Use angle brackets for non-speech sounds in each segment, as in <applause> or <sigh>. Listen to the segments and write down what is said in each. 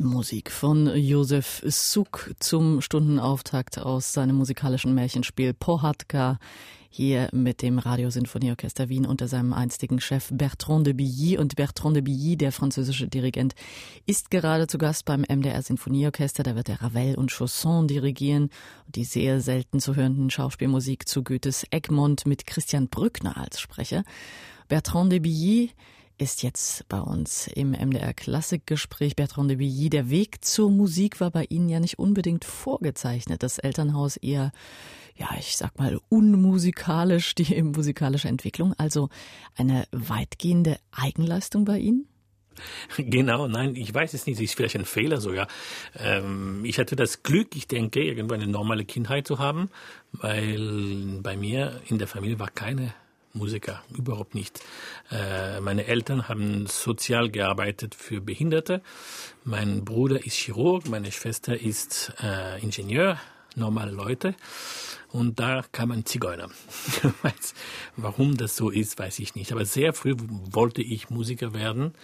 Musik von Josef Suk zum Stundenauftakt aus seinem musikalischen Märchenspiel Pohatka hier mit dem Radiosinfonieorchester Wien unter seinem einstigen Chef Bertrand de Billy. Und Bertrand de Billy, der französische Dirigent, ist gerade zu Gast beim MDR Sinfonieorchester. Da wird er Ravel und Chausson dirigieren. Die sehr selten zu hörenden Schauspielmusik zu Goethes Egmont mit Christian Brückner als Sprecher. Bertrand de Billy ist jetzt bei uns im MDR Klassikgespräch. Bertrand de Billy, der Weg zur Musik war bei Ihnen ja nicht unbedingt vorgezeichnet. Das Elternhaus eher, ja, ich sag mal, unmusikalisch, die <laughs> musikalische Entwicklung. Also eine weitgehende Eigenleistung bei Ihnen? Genau, nein, ich weiß es nicht, es ist vielleicht ein Fehler sogar. Ähm, ich hatte das Glück, ich denke, irgendwo eine normale Kindheit zu haben, weil bei mir in der Familie war keine Musiker, überhaupt nicht. Äh, meine Eltern haben sozial gearbeitet für Behinderte. Mein Bruder ist Chirurg, meine Schwester ist äh, Ingenieur, normale Leute. Und da kam ein Zigeuner. <laughs> Warum das so ist, weiß ich nicht. Aber sehr früh wollte ich Musiker werden.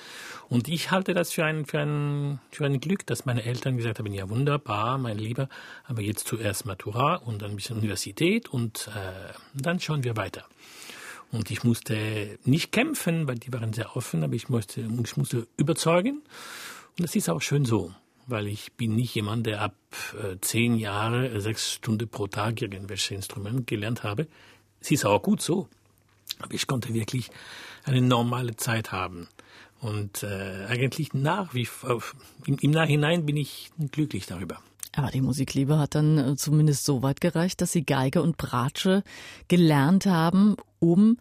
Und ich halte das für ein, für ein, für ein Glück, dass meine Eltern gesagt haben, ja wunderbar, mein Lieber, aber jetzt zuerst Matura und dann ein bisschen Universität und äh, dann schauen wir weiter. Und ich musste nicht kämpfen, weil die waren sehr offen, aber ich musste, ich musste überzeugen. Und das ist auch schön so, weil ich bin nicht jemand, der ab äh, zehn Jahre sechs Stunden pro Tag irgendwelche Instrumente gelernt habe. Es ist auch gut so. Aber ich konnte wirklich eine normale Zeit haben. Und äh, eigentlich nach wie im, im Nachhinein bin ich glücklich darüber. Aber die Musikliebe hat dann äh, zumindest so weit gereicht, dass Sie Geige und Bratsche gelernt haben, um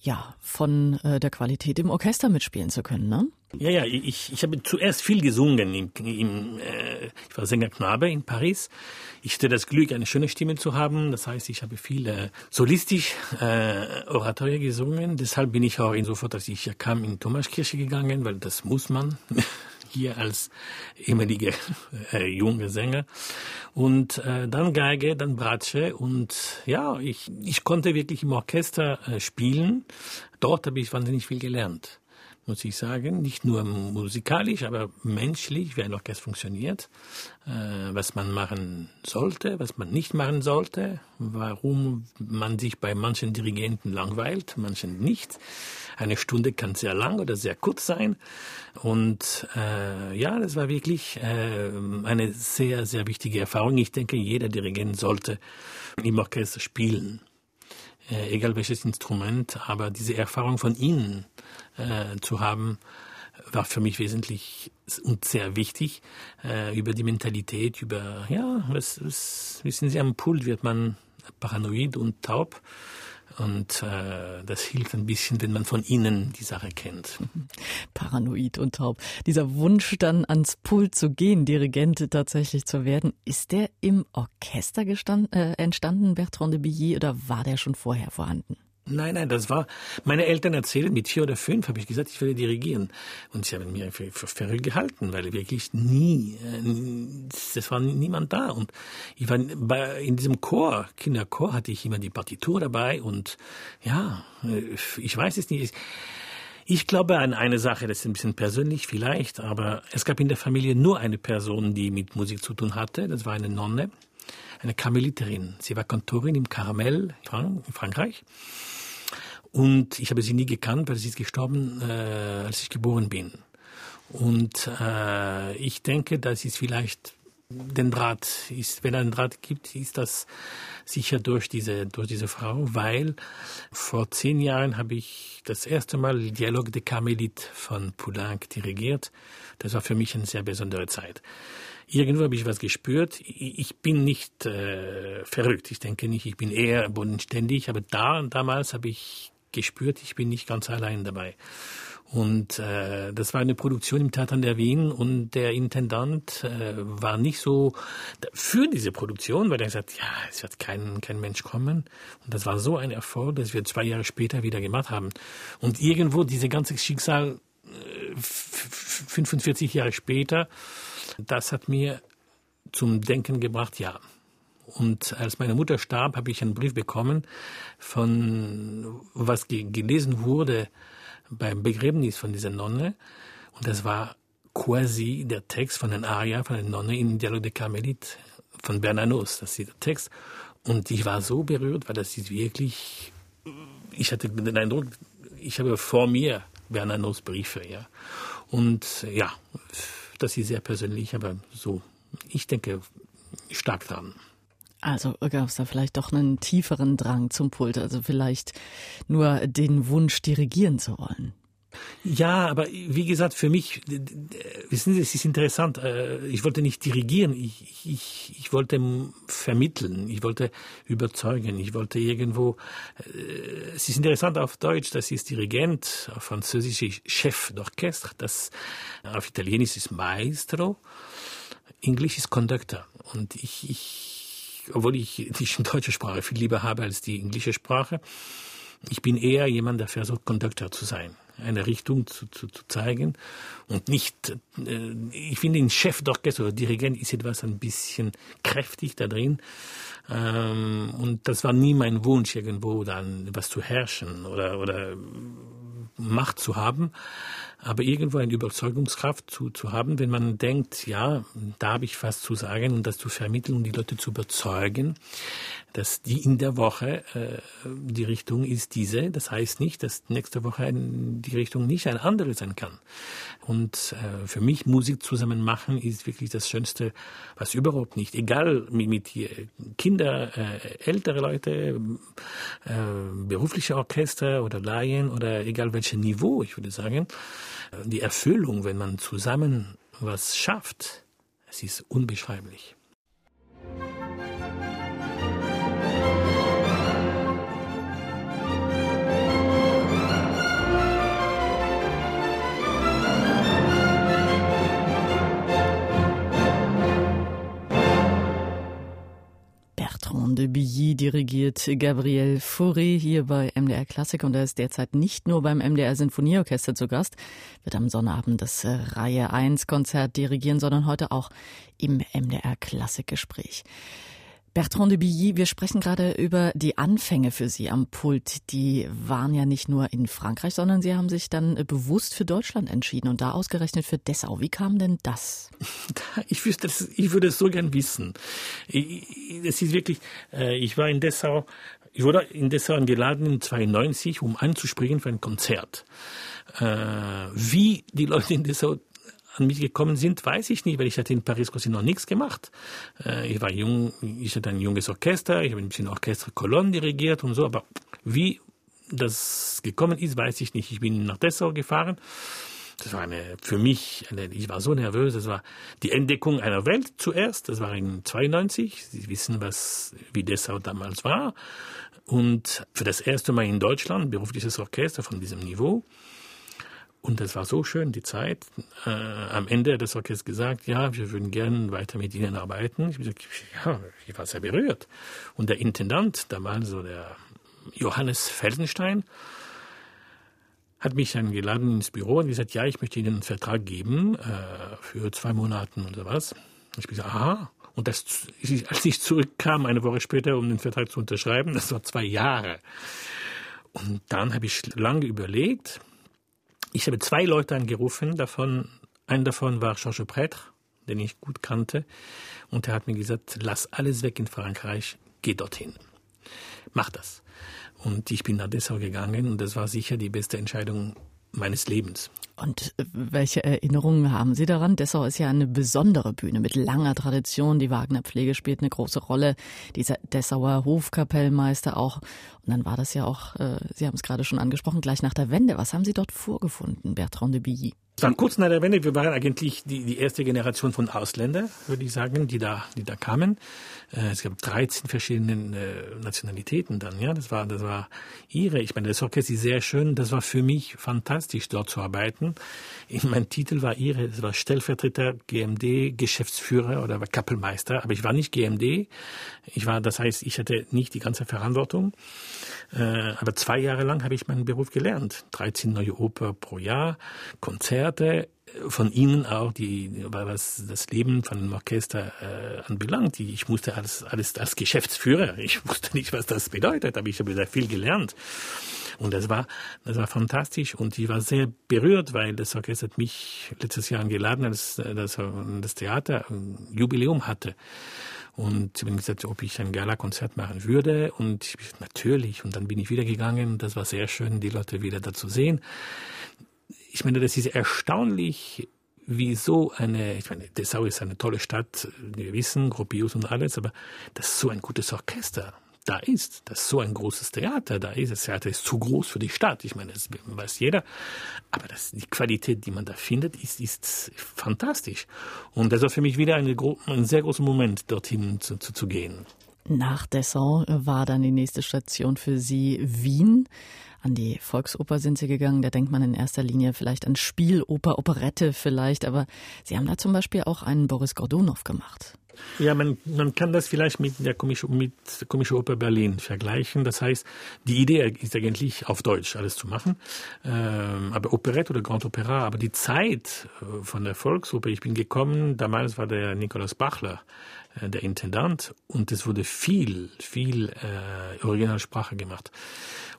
ja von äh, der Qualität im Orchester mitspielen zu können, ne? Ja, ja, ich, ich habe zuerst viel gesungen. Im, im, äh, ich war Sängerknabe in Paris. Ich hatte das Glück, eine schöne Stimme zu haben. Das heißt, ich habe viel äh, solistisch äh, Oratorie gesungen. Deshalb bin ich auch insofern, dass ich kam in Thomaskirche gegangen, weil das muss man. Hier als ehemaliger äh, junge Sänger. Und äh, dann Geige, dann Bratsche und ja, ich, ich konnte wirklich im Orchester äh, spielen. Dort habe ich wahnsinnig viel gelernt muss ich sagen. Nicht nur musikalisch, aber menschlich, wie ein Orchester funktioniert, äh, was man machen sollte, was man nicht machen sollte, warum man sich bei manchen Dirigenten langweilt, manchen nicht. Eine Stunde kann sehr lang oder sehr kurz sein. Und äh, ja, das war wirklich äh, eine sehr, sehr wichtige Erfahrung. Ich denke, jeder Dirigent sollte im Orchester spielen äh, egal welches Instrument, aber diese Erfahrung von Ihnen äh, zu haben, war für mich wesentlich und sehr wichtig äh, über die Mentalität, über ja, was, was wissen Sie, am Pult wird man paranoid und taub und äh, das hilft ein bisschen, wenn man von innen die Sache kennt. Paranoid und taub. Dieser Wunsch dann ans Pult zu gehen, Dirigent tatsächlich zu werden, ist der im Orchester äh, entstanden, Bertrand de Billy, oder war der schon vorher vorhanden? Nein, nein, das war, meine Eltern erzählen, mit vier oder fünf habe ich gesagt, ich werde dirigieren. Und sie haben mir für, für verrückt gehalten, weil wirklich nie, äh, es war niemand da. Und ich war bei, in diesem Chor, Kinderchor, hatte ich immer die Partitur dabei und ja, äh, ich weiß es nicht. Ich glaube an eine Sache, das ist ein bisschen persönlich vielleicht, aber es gab in der Familie nur eine Person, die mit Musik zu tun hatte. Das war eine Nonne, eine Karmeliterin. Sie war Kantorin im Karamell in Frankreich. Und ich habe sie nie gekannt, weil sie ist gestorben, äh, als ich geboren bin. Und äh, ich denke, das ist vielleicht den Draht ist, wenn einen Draht gibt, ist das sicher durch diese, durch diese Frau, weil vor zehn Jahren habe ich das erste Mal Dialog de Carmelite von Poulenc dirigiert. Das war für mich eine sehr besondere Zeit. Irgendwo habe ich was gespürt. Ich bin nicht äh, verrückt. Ich denke nicht, ich bin eher bodenständig. Aber da damals habe ich gespürt, ich bin nicht ganz allein dabei. Und äh, das war eine Produktion im Theater der Wien und der Intendant äh, war nicht so für diese Produktion, weil er gesagt, ja, es wird kein, kein Mensch kommen. Und das war so ein Erfolg, dass wir zwei Jahre später wieder gemacht haben. Und irgendwo diese ganze Schicksal äh, 45 Jahre später, das hat mir zum Denken gebracht, ja, und als meine Mutter starb, habe ich einen Brief bekommen von, was gelesen wurde beim Begräbnis von dieser Nonne. Und das war quasi der Text von den Aria, von den Nonne in Dialog de Carmelit von Bernanos. Das ist der Text. Und ich war so berührt, weil das ist wirklich, ich hatte den Eindruck, ich habe vor mir Bernanos Briefe, ja. Und ja, das ist sehr persönlich, aber so, ich denke stark dran. Also gab es da vielleicht doch einen tieferen Drang zum Pult, also vielleicht nur den Wunsch, dirigieren zu wollen. Ja, aber wie gesagt, für mich, wissen Sie, es ist interessant. Äh, ich wollte nicht dirigieren, ich, ich, ich wollte vermitteln, ich wollte überzeugen, ich wollte irgendwo. Äh, es ist interessant auf Deutsch, das ist Dirigent, auf Französisch ist Chef d'Orchestre, das auf Italienisch ist Maestro, Englisch ist Conductor. Und ich, ich obwohl ich die deutsche Sprache viel lieber habe als die englische Sprache, ich bin eher jemand, der versucht, Conductor zu sein eine Richtung zu, zu, zu zeigen und nicht, äh, ich finde, ein Chefdorchester oder Dirigent ist etwas ein bisschen kräftig da drin ähm, und das war nie mein Wunsch, irgendwo dann was zu herrschen oder, oder Macht zu haben, aber irgendwo eine Überzeugungskraft zu, zu haben, wenn man denkt, ja, da habe ich was zu sagen und das zu vermitteln und die Leute zu überzeugen, dass die in der Woche äh, die Richtung ist diese. Das heißt nicht, dass nächste Woche die Richtung nicht eine andere sein kann. Und äh, für mich Musik zusammen machen ist wirklich das Schönste, was überhaupt nicht. Egal mit, mit Kinder, äh, ältere Leute, äh, berufliche Orchester oder Laien oder egal welches Niveau, ich würde sagen, die Erfüllung, wenn man zusammen was schafft, es ist unbeschreiblich. Bertrand dirigiert Gabriel Fauré hier bei MDR Klassik und er ist derzeit nicht nur beim MDR Sinfonieorchester zu Gast, wird am Sonnabend das äh, Reihe 1 Konzert dirigieren, sondern heute auch im MDR Klassikgespräch. Bertrand de Billy, wir sprechen gerade über die Anfänge für Sie am Pult. Die waren ja nicht nur in Frankreich, sondern Sie haben sich dann bewusst für Deutschland entschieden und da ausgerechnet für Dessau. Wie kam denn das? <laughs> Ich wüsste, ich würde es so gern wissen. Es ist wirklich, äh, ich war in Dessau, ich wurde in Dessau eingeladen in 92, um anzuspringen für ein Konzert. Äh, wie die Leute in Dessau an mich gekommen sind, weiß ich nicht, weil ich hatte in Paris quasi noch nichts gemacht. Äh, ich war jung, ich hatte ein junges Orchester, ich habe ein bisschen Orchester Cologne dirigiert und so, aber wie das gekommen ist, weiß ich nicht. Ich bin nach Dessau gefahren. Das war eine, für mich, eine, ich war so nervös, das war die Entdeckung einer Welt zuerst, das war in 92. Sie wissen, was, wie Dessau damals war. Und für das erste Mal in Deutschland, berufliches Orchester von diesem Niveau. Und das war so schön, die Zeit. Äh, am Ende des Orchesters gesagt, ja, wir würden gerne weiter mit Ihnen arbeiten. Ich, gesagt, ja, ich war sehr berührt. Und der Intendant, damals so der Johannes Felsenstein, hat mich dann geladen ins Büro und gesagt, ja, ich möchte Ihnen einen Vertrag geben äh, für zwei Monate und sowas. Und ich gesagt, aha. Und das, als ich zurückkam, eine Woche später, um den Vertrag zu unterschreiben, das war zwei Jahre. Und dann habe ich lange überlegt, ich habe zwei Leute angerufen, davon, ein davon war Georges Prêtre, den ich gut kannte, und er hat mir gesagt, lass alles weg in Frankreich, geh dorthin. Mach das. Und ich bin nach Dessau gegangen und das war sicher die beste Entscheidung meines Lebens. Und äh, welche Erinnerungen haben Sie daran? Dessau ist ja eine besondere Bühne mit langer Tradition. Die Wagner-Pflege spielt eine große Rolle. Dieser Dessauer Hofkapellmeister auch. Und dann war das ja auch, äh, Sie haben es gerade schon angesprochen, gleich nach der Wende. Was haben Sie dort vorgefunden, Bertrand de Billy? War kurz nach der Wende. Wir waren eigentlich die, die erste Generation von Ausländern, würde ich sagen, die da, die da kamen. Äh, es gab 13 verschiedene äh, Nationalitäten dann, ja. Das war, das war ihre. Ich meine, das Orchester ist sehr schön. Das war für mich fantastisch, dort zu arbeiten. In mein Titel war ihre, es war Stellvertreter, GMD, Geschäftsführer oder Kapellmeister. Aber ich war nicht GMD. Ich war, das heißt, ich hatte nicht die ganze Verantwortung. Äh, aber zwei Jahre lang habe ich meinen Beruf gelernt. 13 neue Oper pro Jahr, Konzert Konzerte von ihnen auch, die, was das Leben von dem Orchester äh, anbelangt. Ich musste alles, alles als Geschäftsführer, <laughs> ich wusste nicht, was das bedeutet, aber ich habe sehr viel gelernt. Und das war, das war fantastisch und ich war sehr berührt, weil das Orchester hat mich letztes Jahr eingeladen, als das, das Theater ein Jubiläum hatte. Und sie haben gesagt, ob ich ein Gala-Konzert machen würde. Und ich natürlich. Und dann bin ich wieder gegangen. Das war sehr schön, die Leute wieder da zu sehen ich meine, das ist erstaunlich, wie so eine, ich meine, Dessau ist eine tolle Stadt, wir wissen, Gropius und alles, aber dass so ein gutes Orchester da ist, dass so ein großes Theater da ist, das Theater ist zu groß für die Stadt, ich meine, das weiß jeder, aber das, die Qualität, die man da findet, ist, ist fantastisch. Und das war für mich wieder eine, ein sehr großer Moment, dorthin zu, zu, zu gehen. Nach Dessau war dann die nächste Station für Sie Wien. An die Volksoper sind Sie gegangen. Da denkt man in erster Linie vielleicht an Spieloper, Operette vielleicht. Aber Sie haben da zum Beispiel auch einen Boris Gordonow gemacht. Ja, man, man kann das vielleicht mit der Komische, mit Komische Oper Berlin vergleichen. Das heißt, die Idee ist eigentlich auf Deutsch alles zu machen, ähm, aber Operette oder Grand Opera. Aber die Zeit äh, von der Volksoper, ich bin gekommen, damals war der Nikolaus Bachler äh, der Intendant und es wurde viel, viel äh, Originalsprache gemacht.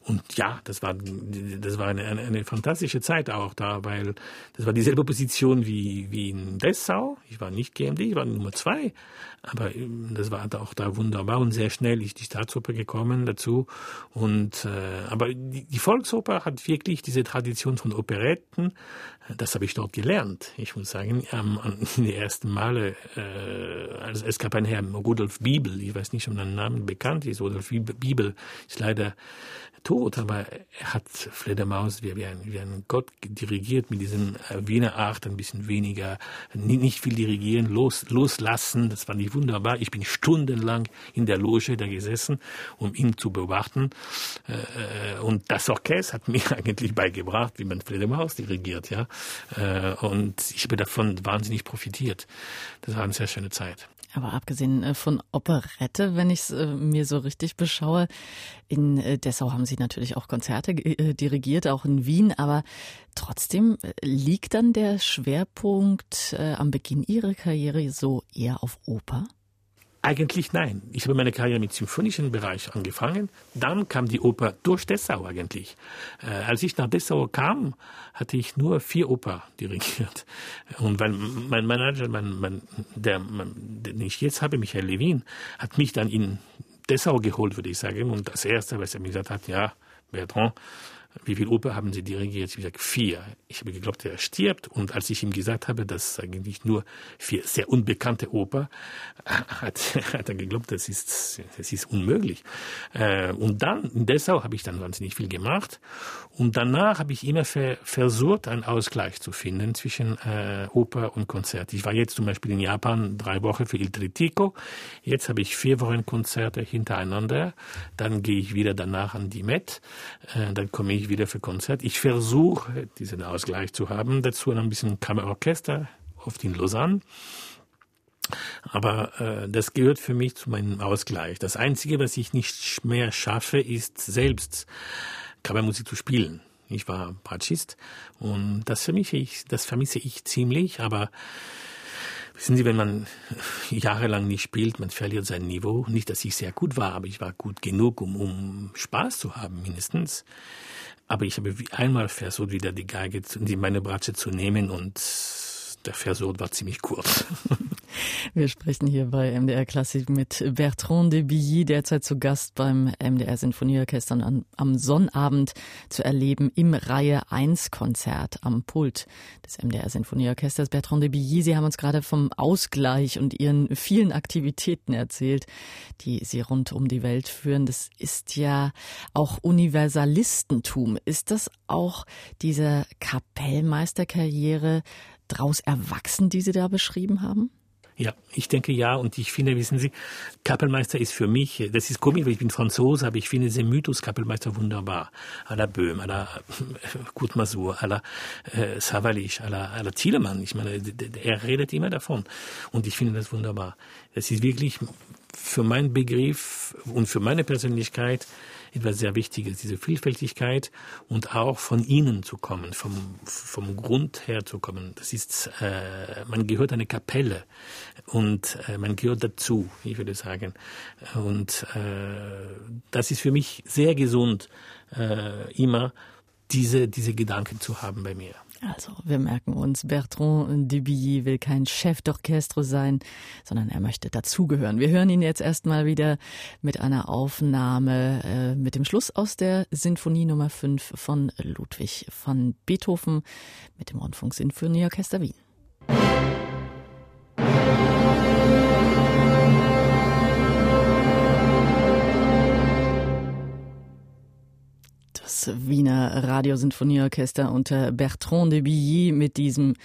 Und ja, das war, das war eine, eine, eine fantastische Zeit auch da, weil das war dieselbe Position wie, wie in Dessau. Ich war nicht GMD, ich war Nummer zwei, aber ähm, das war auch da wunderbar und sehr schnell ist die Staatsoper gekommen dazu. Und äh, aber die, die Volksoper hat wirklich diese Tradition von Operetten. Das habe ich dort gelernt. Ich muss sagen, ähm, <laughs> die ersten Male, äh, also es gab einen Herrn Rudolf Bibel, ich weiß nicht, ob sein Name bekannt ist. Rudolf Bibel ist leider tot, aber er hat Fledermaus wie, wie, ein, wie ein Gott dirigiert mit diesem äh, Wiener Art, ein bisschen weniger, nicht viel dirigieren, los, loslassen, das fand ich wunderbar. Ich bin stundenlang in der Loge da gesessen, um ihn zu beobachten. Äh, und das Orchester hat <laughs> mir eigentlich beigebracht, wie man Fledermaus dirigiert, ja. Äh, und ich habe davon wahnsinnig profitiert. Das war eine sehr schöne Zeit. Aber abgesehen äh, von Operette, wenn ich es äh, mir so richtig beschaue, in Dessau haben Sie natürlich auch Konzerte dirigiert, auch in Wien, aber trotzdem liegt dann der Schwerpunkt am Beginn Ihrer Karriere so eher auf Oper? Eigentlich nein. Ich habe meine Karriere mit symphonischen Bereich angefangen. Dann kam die Oper durch Dessau eigentlich. Äh, als ich nach Dessau kam, hatte ich nur vier Oper dirigiert. Und weil mein Manager, mein, mein, der, mein, den ich jetzt habe, Michael Levin, hat mich dann in Dessau geholt, würde ich sagen. Und das Erste, was er mir gesagt hat, ja, Bertrand, wie viel Oper haben Sie dirigiert? Ich habe gesagt, vier. Ich habe geglaubt, er stirbt. Und als ich ihm gesagt habe, dass eigentlich nur vier sehr unbekannte Oper, <laughs> hat, hat er geglaubt, das ist, das ist unmöglich. Äh, und dann, in Dessau habe ich dann wahnsinnig viel gemacht. Und danach habe ich immer ver versucht, einen Ausgleich zu finden zwischen äh, Oper und Konzert. Ich war jetzt zum Beispiel in Japan drei Wochen für Il Trittico. Jetzt habe ich vier Wochen Konzerte hintereinander. Dann gehe ich wieder danach an die Met. Äh, dann komme ich wieder für Konzert. Ich versuche, diesen Ausgleich zu haben. Dazu ein bisschen Kammerorchester, oft in Lausanne. Aber äh, das gehört für mich zu meinem Ausgleich. Das Einzige, was ich nicht mehr schaffe, ist selbst Kammermusik zu spielen. Ich war Bratschist und das vermisse ich, das vermisse ich ziemlich, aber Wissen Sie, wenn man <laughs> jahrelang nicht spielt, man verliert sein Niveau. Nicht, dass ich sehr gut war, aber ich war gut genug, um, um Spaß zu haben, mindestens. Aber ich habe einmal versucht, wieder die Geige, die meine Bratsche zu nehmen und der Versuch war ziemlich kurz. <laughs> Wir sprechen hier bei MDR Klassik mit Bertrand de Billy, derzeit zu Gast beim MDR Sinfonieorchester und am Sonnabend zu erleben im Reihe 1 Konzert am Pult des MDR Sinfonieorchesters. Bertrand de Billy, Sie haben uns gerade vom Ausgleich und Ihren vielen Aktivitäten erzählt, die Sie rund um die Welt führen. Das ist ja auch Universalistentum. Ist das auch diese Kapellmeisterkarriere daraus erwachsen, die Sie da beschrieben haben? Ja, ich denke ja. Und ich finde, wissen Sie, Kapellmeister ist für mich, das ist komisch, weil ich bin Franzose, aber ich finde den Mythos Kapellmeister wunderbar. À la Böhm, à la <laughs> Kurt Masur, à la äh, Savalich, à la, à la Thielemann. Ich meine, er redet immer davon. Und ich finde das wunderbar. Das ist wirklich für meinen Begriff und für meine Persönlichkeit etwas sehr Wichtiges, diese Vielfältigkeit und auch von innen zu kommen, vom, vom Grund her zu kommen. Das ist, äh, man gehört eine Kapelle und äh, man gehört dazu, ich würde sagen. Und äh, das ist für mich sehr gesund, äh, immer diese, diese Gedanken zu haben bei mir. Also, wir merken uns, Bertrand Dubilly will kein Chef d'Orchestre sein, sondern er möchte dazugehören. Wir hören ihn jetzt erstmal wieder mit einer Aufnahme äh, mit dem Schluss aus der Sinfonie Nummer 5 von Ludwig von Beethoven mit dem Rundfunksinfonieorchester Wien. Wiener Radiosinfonieorchester unter Bertrand de Billy mit diesem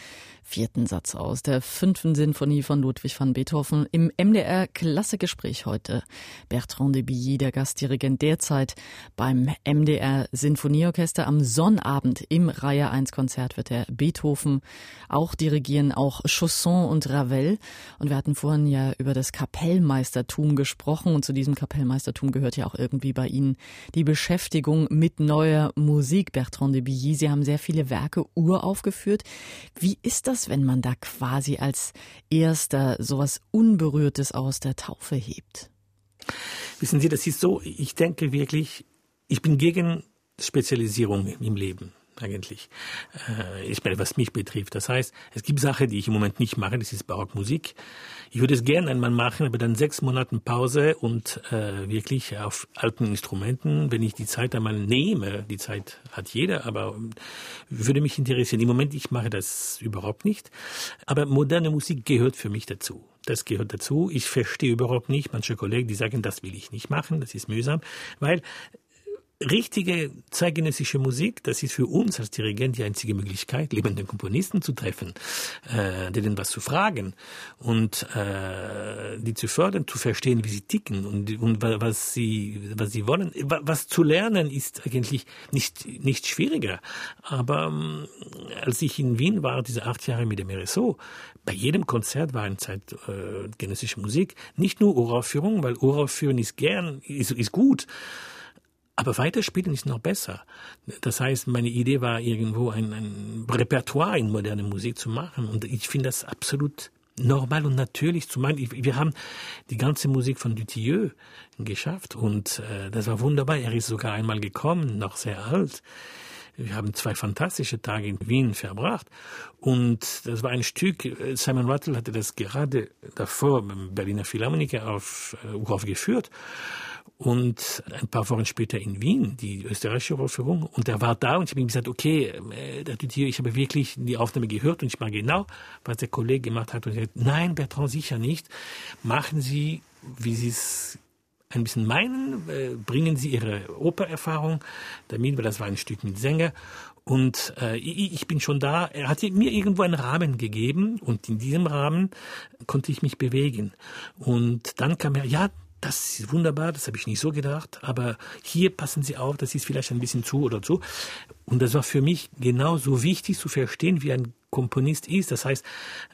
vierten Satz aus der fünften Sinfonie von Ludwig van Beethoven im MDR Klassegespräch heute. Bertrand de Billy, der Gastdirigent derzeit beim MDR Sinfonieorchester am Sonnabend im Reihe 1 Konzert wird er Beethoven auch dirigieren, auch Chausson und Ravel. Und wir hatten vorhin ja über das Kapellmeistertum gesprochen und zu diesem Kapellmeistertum gehört ja auch irgendwie bei Ihnen die Beschäftigung mit neuer Musik. Bertrand de Billy, Sie haben sehr viele Werke uraufgeführt. Wie ist das das, wenn man da quasi als Erster sowas Unberührtes aus der Taufe hebt? Wissen Sie, das ist so, ich denke wirklich, ich bin gegen Spezialisierung im Leben eigentlich. Äh, ich meine, was mich betrifft. Das heißt, es gibt Sachen, die ich im Moment nicht mache, das ist Barockmusik. Ich würde es gerne einmal machen, aber dann sechs Monaten Pause und äh, wirklich auf alten Instrumenten, wenn ich die Zeit einmal nehme, die Zeit hat jeder, aber würde mich interessieren. Im Moment, ich mache das überhaupt nicht. Aber moderne Musik gehört für mich dazu. Das gehört dazu. Ich verstehe überhaupt nicht manche Kollegen, die sagen, das will ich nicht machen, das ist mühsam, weil richtige zeitgenössische Musik, das ist für uns als Dirigent die einzige Möglichkeit, lebenden Komponisten zu treffen, äh, denen was zu fragen und äh, die zu fördern, zu verstehen, wie sie ticken und, und was sie was sie wollen. Was zu lernen ist eigentlich nicht nicht schwieriger. Aber ähm, als ich in Wien war, diese acht Jahre mit dem RSO, bei jedem Konzert war eine zeitgenössische äh, Musik, nicht nur Uraufführung, weil Uraufführung ist gern ist, ist gut. Aber weiterspielen ist noch besser. Das heißt, meine Idee war irgendwo ein, ein Repertoire in moderne Musik zu machen. Und ich finde das absolut normal und natürlich zu meinen. Wir haben die ganze Musik von Dutilleux geschafft und äh, das war wunderbar. Er ist sogar einmal gekommen, noch sehr alt. Wir haben zwei fantastische Tage in Wien verbracht und das war ein Stück, äh, Simon Rattle hatte das gerade davor beim Berliner Philharmoniker auf, äh, aufgeführt und ein paar Wochen später in Wien, die österreichische Aufführung. Und er war da und ich habe ihm gesagt, okay, äh, ich habe wirklich die Aufnahme gehört und ich mag genau, was der Kollege gemacht hat. Und er hat gesagt, nein, Bertrand, sicher nicht. Machen Sie, wie Sie es ein bisschen meinen, äh, bringen Sie Ihre Opererfahrung damit, weil das war ein Stück mit Sänger. Und äh, ich bin schon da. Er hat mir irgendwo einen Rahmen gegeben und in diesem Rahmen konnte ich mich bewegen. Und dann kam er, ja, das ist wunderbar, das habe ich nicht so gedacht, aber hier passen Sie auf, das ist vielleicht ein bisschen zu oder zu. Und das war für mich genauso wichtig zu verstehen, wie ein Komponist ist. Das heißt,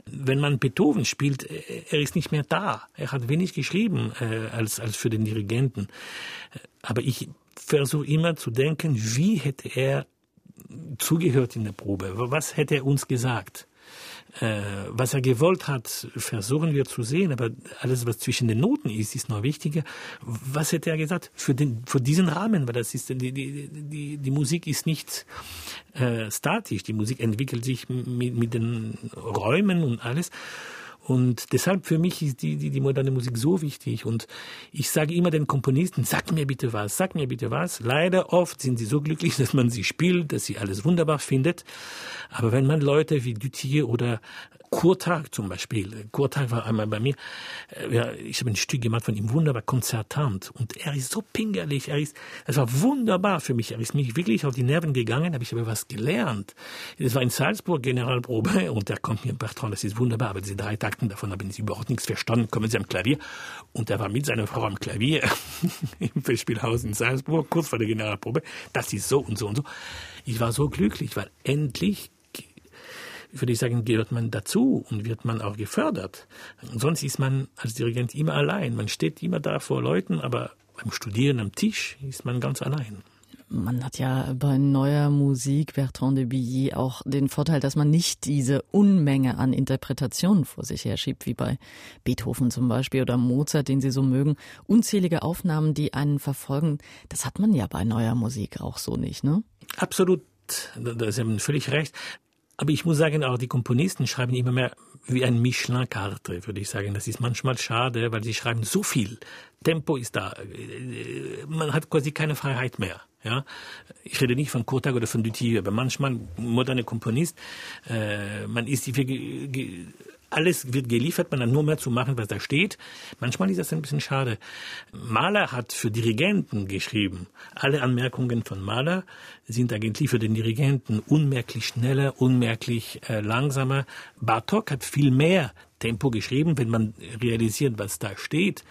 wenn man Beethoven spielt, äh, er ist nicht mehr da. Er hat wenig geschrieben äh, als, als für den Dirigenten. Aber ich versuche immer zu denken, wie hätte er zugehört in der Probe? Was hätte er uns gesagt? Äh, was er gewollt hat, versuchen wir zu sehen, aber alles, was zwischen den Noten ist, ist noch wichtiger. Was hätte er gesagt für, den, für diesen Rahmen? Weil das ist, die, die, die, die Musik ist nicht äh, statisch, die Musik entwickelt sich mit, mit den Räumen und alles. Und deshalb für mich ist die, die, die moderne Musik so wichtig. Und ich sage immer den Komponisten, sag mir bitte was, sag mir bitte was. Leider oft sind sie so glücklich, <laughs> dass man sie spielt, dass sie alles wunderbar findet. Aber wenn man Leute wie Duthier oder Kurtag zum Beispiel. Kurtag war einmal bei mir. Äh, ja, ich habe ein Stück gemacht von ihm, wunderbar konzertant. Und er ist so pingerlich. Er ist, es war wunderbar für mich. Er ist mich wirklich auf die Nerven gegangen, habe ich aber was gelernt. Es war in Salzburg Generalprobe <laughs> und er kommt mir, Bertrand, das ist wunderbar, aber diese drei Takten davon haben Sie überhaupt nichts verstanden. Kommen Sie am Klavier. Und er war mit seiner Frau am Klavier <laughs> im Festspielhaus in Salzburg, kurz vor der Generalprobe. Das ist so und so und so. Ich war so glücklich, weil endlich würde ich sagen, gehört man dazu und wird man auch gefördert. Und sonst ist man als Dirigent immer allein. Man steht immer da vor Leuten, aber beim Studieren am Tisch ist man ganz allein. Man hat ja bei neuer Musik, Bertrand de Billy, auch den Vorteil, dass man nicht diese Unmenge an Interpretationen vor sich herschiebt, wie bei Beethoven zum Beispiel oder Mozart, den Sie so mögen. Unzählige Aufnahmen, die einen verfolgen. Das hat man ja bei neuer Musik auch so nicht, ne? Absolut. Da Sie haben völlig recht. Aber ich muss sagen, auch die Komponisten schreiben immer mehr wie ein Michelin-Karte, würde ich sagen. Das ist manchmal schade, weil sie schreiben so viel. Tempo ist da. Man hat quasi keine Freiheit mehr. Ja, ich rede nicht von Kotag oder von Duthier, aber manchmal moderne Komponist, äh, man ist die, alles wird geliefert, man hat nur mehr zu machen, was da steht. Manchmal ist das ein bisschen schade. Mahler hat für Dirigenten geschrieben. Alle Anmerkungen von Mahler sind eigentlich für den Dirigenten unmerklich schneller, unmerklich äh, langsamer. Bartok hat viel mehr Tempo geschrieben, wenn man realisiert, was da steht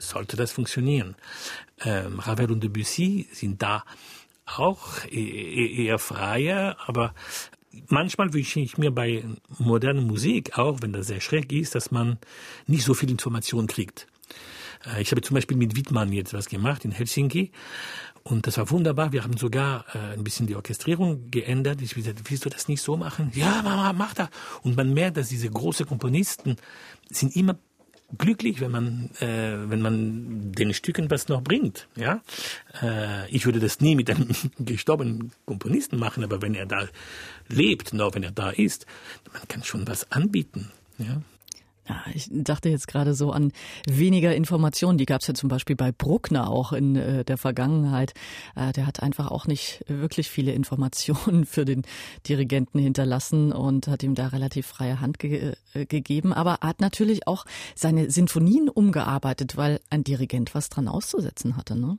sollte das funktionieren. Ähm, Ravel und Debussy sind da auch e-, e-, eher freier, aber manchmal wünsche ich mir bei moderner Musik, auch wenn das sehr schräg ist, dass man nicht so viel Information kriegt. Äh, ich habe zum Beispiel mit Wittmann jetzt was gemacht in Helsinki und das war wunderbar. Wir haben sogar äh, ein bisschen die Orchestrierung geändert. Ich gesagt, willst du das nicht so machen? Ja, Mama, mach das. Und man merkt, dass diese großen Komponisten sind immer glücklich, wenn man, äh, wenn man den Stücken was noch bringt. Ja, äh, ich würde das nie mit einem <laughs> gestorbenen Komponisten machen, aber wenn er da lebt, noch wenn er da ist, man kann schon was anbieten. Ja. Ja, ich dachte jetzt gerade so an weniger Informationen. Die gab es ja zum Beispiel bei Bruckner auch in äh, der Vergangenheit. Äh, der hat einfach auch nicht wirklich viele Informationen für den Dirigenten hinterlassen und hat ihm da relativ freie Hand ge äh, gegeben. Aber hat natürlich auch seine Sinfonien umgearbeitet, weil ein Dirigent was dran auszusetzen hatte. Ne?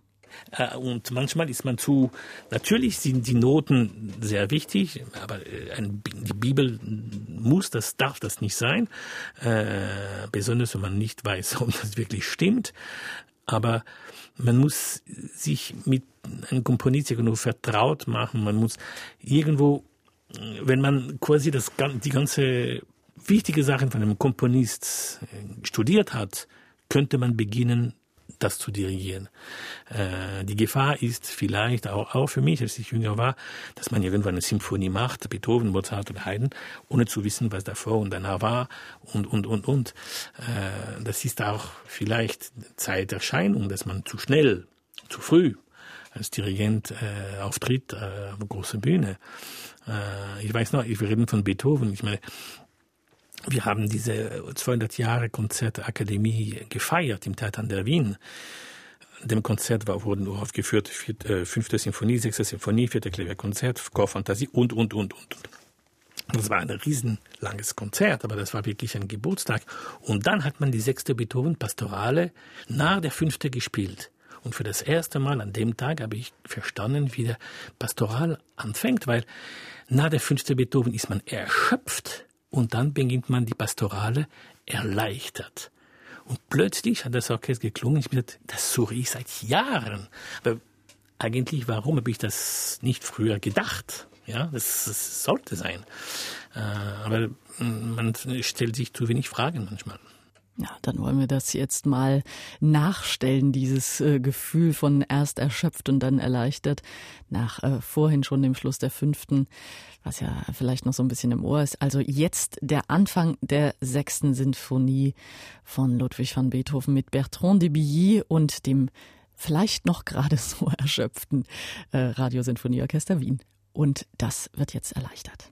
Äh, und manchmal ist man zu, natürlich sind die Noten sehr wichtig, aber äh, die Bibel muss, das darf das nicht sein, äh, besonders wenn man nicht weiß, <laughs> ob das wirklich stimmt. Aber man muss sich mit einem Komponist irgendwo vertraut machen. Man muss irgendwo, wenn man quasi das, die ganze wichtige Sachen von einem Komponist studiert hat, könnte man beginnen, das zu dirigieren. Äh, die Gefahr ist vielleicht auch, auch für mich, als ich jünger war, dass man irgendwann eine Symphonie macht, Beethoven, Mozart oder Haydn, ohne zu wissen, was davor und danach war und, und, und, und. Äh, das ist auch vielleicht Zeiterscheinung, dass man zu schnell, zu früh als Dirigent äh, auftritt äh, auf der großen Bühne. Äh, ich weiß noch, wir reden von Beethoven. Ich meine, wir haben diese 200 Jahre Konzertakademie gefeiert im Theater an der Wien. Dem Konzert war, wurden aufgeführt vierte, äh, fünfte Sinfonie, sechste Sinfonie, vierte Klavierkonzert, Chorfantasie und, und, und, und. Das war ein riesenlanges Konzert, aber das war wirklich ein Geburtstag. Und dann hat man die sechste Beethoven Pastorale nach der fünfte gespielt. Und für das erste Mal an dem Tag habe ich verstanden, wie der Pastoral anfängt, weil nach der fünfte Beethoven ist man erschöpft und dann beginnt man die Pastorale erleichtert. Und plötzlich hat das Orchester geklungen. Ich bin das suche ich seit Jahren. Aber eigentlich, warum habe ich das nicht früher gedacht? Ja, das, das sollte sein. Äh, aber man stellt sich zu wenig Fragen manchmal. Ja, dann wollen wir das jetzt mal nachstellen, dieses äh, Gefühl von erst erschöpft und dann erleichtert, nach äh, vorhin schon dem Schluss der fünften, was ja vielleicht noch so ein bisschen im Ohr ist. Also jetzt der Anfang der sechsten Sinfonie von Ludwig van Beethoven mit Bertrand de Billy und dem vielleicht noch gerade <laughs> so erschöpften äh, Radiosinfonieorchester Wien. Und das wird jetzt erleichtert.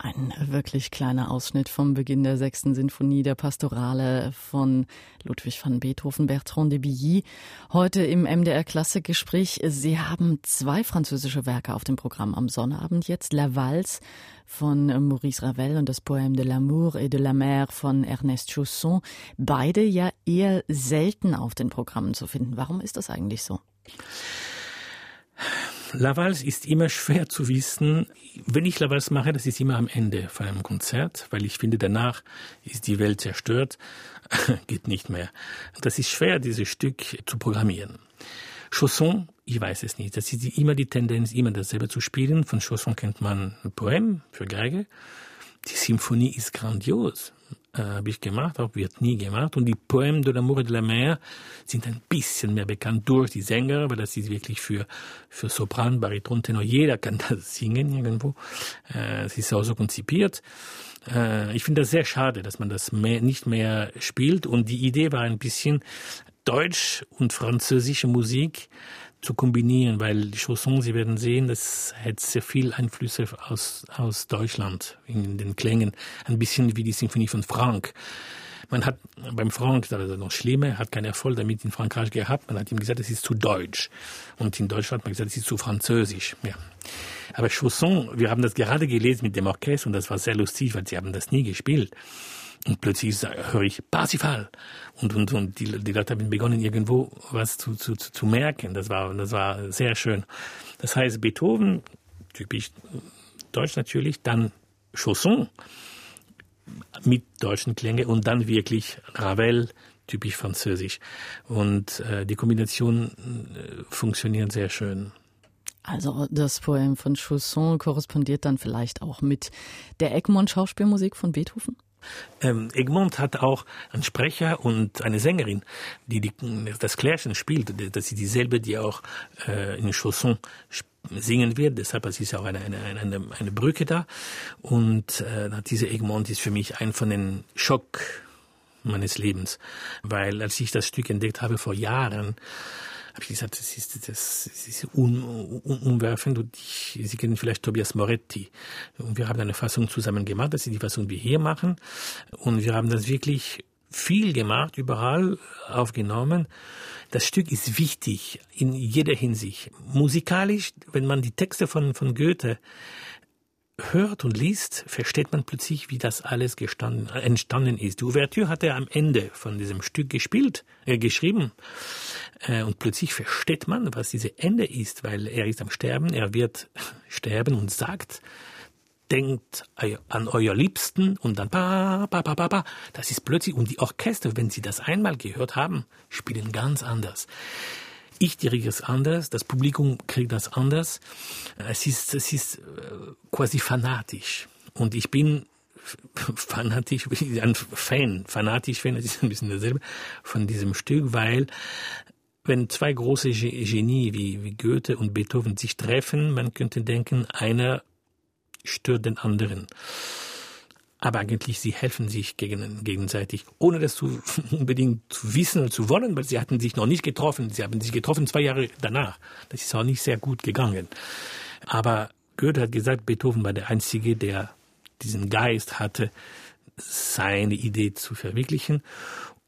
Ein wirklich kleiner Ausschnitt vom Beginn der sechsten Sinfonie der Pastorale von Ludwig van Beethoven, Bertrand de Billy. Heute im MDR Klassikgespräch. Sie haben zwei französische Werke auf dem Programm am Sonnabend jetzt. La Valse von Maurice Ravel und das Poème de l'amour et de la mer von Ernest Chausson. Beide ja eher selten auf den Programmen zu finden. Warum ist das eigentlich so? Lavals ist immer schwer zu wissen. Wenn ich Lavals mache, das ist immer am Ende von einem Konzert, weil ich finde, danach ist die Welt zerstört, <laughs> geht nicht mehr. Das ist schwer, dieses Stück zu programmieren. Chausson, ich weiß es nicht. Das ist immer die Tendenz, immer dasselbe zu spielen. Von Chausson kennt man ein Poem für Geige. Die Symphonie ist grandios äh, habe ich gemacht, auch wird nie gemacht. Und die Poèmes de l'amour et de la mer sind ein bisschen mehr bekannt durch die Sänger, weil das ist wirklich für, für Sopran, Bariton, Tenor, jeder kann das singen irgendwo. Äh, es ist auch so konzipiert. Äh, ich finde das sehr schade, dass man das mehr, nicht mehr spielt. Und die Idee war ein bisschen Deutsch und französische Musik zu kombinieren, weil die Chansons, Sie werden sehen, das hat sehr viel Einflüsse aus, aus Deutschland in den Klängen. Ein bisschen wie die Sinfonie von Frank. Man hat beim Frank, das ist noch schlimmer, hat keinen Erfolg damit in Frankreich gehabt. Man hat ihm gesagt, es ist zu deutsch. Und in Deutschland hat man gesagt, es ist zu französisch. Ja. Aber Chausson, wir haben das gerade gelesen mit dem Orchester und das war sehr lustig, weil sie haben das nie gespielt. Und plötzlich höre ich Parsifal. Und, und, und die, die Leute haben begonnen, irgendwo was zu, zu, zu merken. Das war, das war sehr schön. Das heißt, Beethoven, typisch deutsch natürlich, dann Chausson mit deutschen Klänge und dann wirklich Ravel, typisch französisch. Und äh, die Kombination äh, funktioniert sehr schön. Also das Poem von Chausson korrespondiert dann vielleicht auch mit der Egmont-Schauspielmusik von Beethoven? Ähm, Egmont hat auch einen Sprecher und eine Sängerin, die, die das Klärchen spielt. Das ist dieselbe, die auch äh, in Chausson singen wird. Deshalb ist es auch eine, eine, eine, eine Brücke da. Und äh, diese Egmont ist für mich ein von den Schock meines Lebens. Weil als ich das Stück entdeckt habe vor Jahren, ich gesagt, das ist, das, ist un, un, umwerfend und ich, Sie kennen vielleicht Tobias Moretti. Und wir haben eine Fassung zusammen gemacht, das ist die Fassung, die wir hier machen. Und wir haben das wirklich viel gemacht, überall aufgenommen. Das Stück ist wichtig in jeder Hinsicht. Musikalisch, wenn man die Texte von, von Goethe hört und liest, versteht man plötzlich, wie das alles gestanden, entstanden ist. Die Ouvertüre hat er am Ende von diesem Stück gespielt, äh, geschrieben. Äh, und plötzlich versteht man, was dieses Ende ist, weil er ist am Sterben, er wird <laughs> sterben und sagt, denkt an euer Liebsten und dann ba, ba, ba, ba, ba. Das ist plötzlich, und die Orchester, wenn sie das einmal gehört haben, spielen ganz anders. Ich dirigiere es anders, das Publikum kriegt das anders. Es ist, es ist äh, quasi fanatisch. Und ich bin <laughs> fanatisch, <laughs> ein Fan, fanatisch Fan, das ist ein bisschen dasselbe, von diesem Stück, weil wenn zwei große Genie wie, wie Goethe und Beethoven sich treffen, man könnte denken, einer stört den anderen aber eigentlich sie helfen sich gegen, gegenseitig, ohne das zu, <laughs> unbedingt zu wissen und zu wollen, weil sie hatten sich noch nicht getroffen. Sie haben sich getroffen zwei Jahre danach. Das ist auch nicht sehr gut gegangen. Aber Goethe hat gesagt, Beethoven war der Einzige, der diesen Geist hatte, seine Idee zu verwirklichen.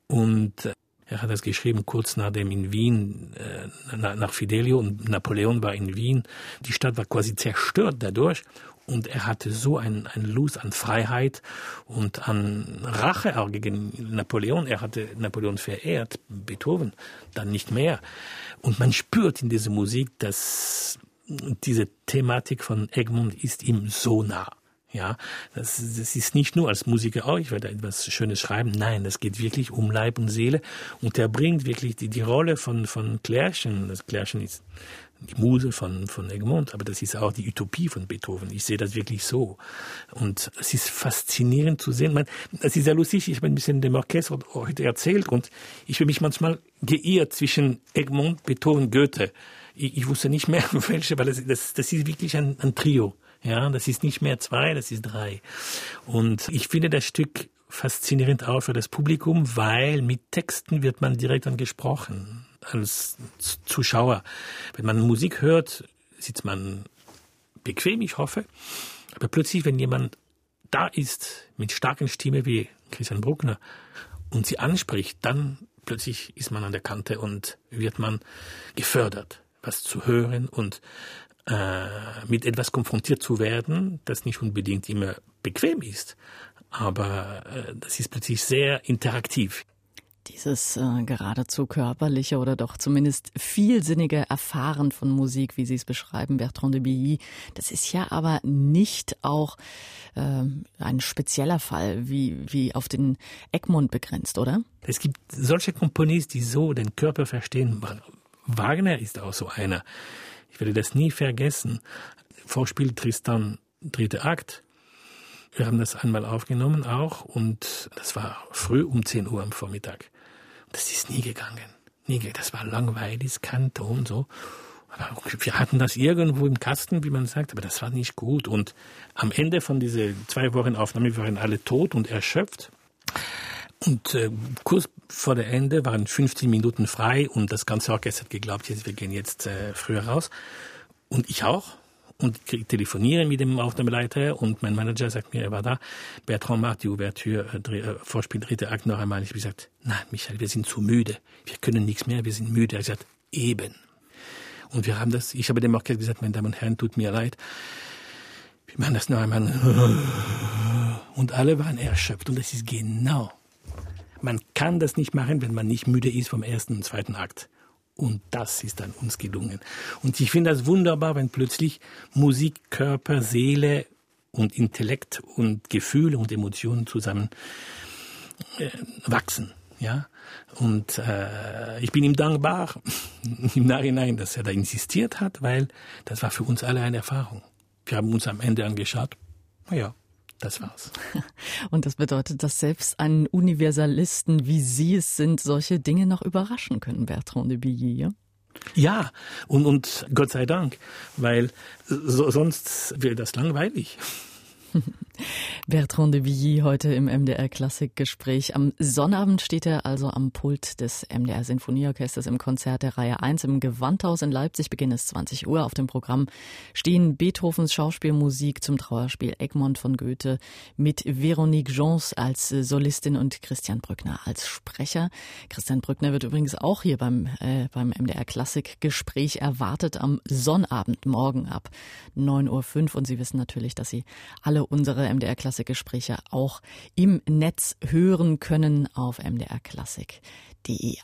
Und äh, er hat das geschrieben kurz nachdem in Wien, äh, nach Fidelio und Napoleon war in Wien. Die Stadt war quasi zerstört dadurch. Und er hatte so ein, ein Lust an Freiheit und an Rache auch gegen Napoleon. Er hatte Napoleon verehrt, Beethoven dann nicht mehr. Und man spürt in dieser Musik, dass diese Thematik von Egmont ist ihm so nah. Ja, das, das ist nicht nur als Musiker, oh, ich werde etwas Schönes schreiben. Nein, das geht wirklich um Leib und Seele. Und er bringt wirklich die, die Rolle von, von Klärchen. Das Klärchen ist die Muse von, von Egmont, aber das ist auch die Utopie von Beethoven. Ich sehe das wirklich so. Und es ist faszinierend zu sehen. Man, das ist sehr lustig. Ich habe ein bisschen dem Orchester heute erzählt und ich habe mich manchmal geirrt zwischen Egmont, Beethoven, Goethe. Ich, ich wusste nicht mehr, <laughs> welche, weil das, das, das ist wirklich ein, ein Trio. Ja, das ist nicht mehr zwei, das ist drei. Und ich finde das Stück faszinierend auch für das Publikum, weil mit Texten wird man direkt angesprochen als Zuschauer. Wenn man Musik hört, sitzt man bequem, ich hoffe. Aber plötzlich, wenn jemand da ist mit starken Stimme wie Christian Bruckner und sie anspricht, dann plötzlich ist man an der Kante und wird man gefördert, was zu hören und äh, mit etwas konfrontiert zu werden, das nicht unbedingt immer bequem ist, aber äh, das ist plötzlich sehr interaktiv. Dieses äh, geradezu körperliche oder doch zumindest vielsinnige Erfahren von Musik, wie Sie es beschreiben, Bertrand de Billy, das ist ja aber nicht auch äh, ein spezieller Fall, wie, wie auf den Egmont begrenzt, oder? Es gibt solche Komponisten, die so den Körper verstehen. Wagner ist auch so einer. Ich werde das nie vergessen. Vorspiel Tristan, dritter Akt. Wir haben das einmal aufgenommen auch und das war früh um 10 Uhr am Vormittag. Das ist nie gegangen. Nie, das war langweilig, Kanto und so. Aber wir hatten das irgendwo im Kasten, wie man sagt, aber das war nicht gut. Und am Ende von dieser zwei Wochen Aufnahme waren alle tot und erschöpft. Und äh, kurz vor der Ende waren 15 Minuten frei und das ganze Orchester hat geglaubt, jetzt, wir gehen jetzt äh, früher raus. Und ich auch und telefoniere mit dem Aufnahmeleiter und mein Manager sagt mir, er war da, Bertrand macht die Ouvertüre, äh, äh, Vorspiel dritte Akt noch einmal. Ich habe gesagt, nein, Michael, wir sind zu müde. Wir können nichts mehr, wir sind müde. Er gesagt, eben. Und wir haben das, ich habe dem Orchester gesagt, meine Damen und Herren, tut mir leid. Wir machen das noch einmal. Und alle waren erschöpft. Und das ist genau. Man kann das nicht machen, wenn man nicht müde ist vom ersten und zweiten Akt. Und das ist dann uns gelungen. Und ich finde das wunderbar, wenn plötzlich Musik, Körper, Seele und Intellekt und Gefühle und Emotionen zusammen äh, wachsen. Ja, und äh, ich bin ihm dankbar <laughs> im Nachhinein, dass er da insistiert hat, weil das war für uns alle eine Erfahrung. Wir haben uns am Ende angeschaut, naja, das war's. <laughs> Und das bedeutet, dass selbst einen Universalisten, wie Sie es sind, solche Dinge noch überraschen können, Bertrand de Billy. Ja? Ja, und, und Gott sei Dank, weil so, sonst wäre das langweilig. <laughs> Bertrand de Villy heute im MDR Klassikgespräch. Am Sonnabend steht er also am Pult des MDR Sinfonieorchesters im Konzert der Reihe 1 im Gewandhaus in Leipzig. Beginn ist 20 Uhr. Auf dem Programm stehen Beethovens Schauspielmusik zum Trauerspiel Egmont von Goethe mit Veronique Jons als Solistin und Christian Brückner als Sprecher. Christian Brückner wird übrigens auch hier beim, äh, beim MDR Klassikgespräch erwartet am Sonnabend morgen ab 9.05 Uhr. Und Sie wissen natürlich, dass Sie alle unsere MDR Klassikgespräche auch im Netz hören können auf mdrklassik.de.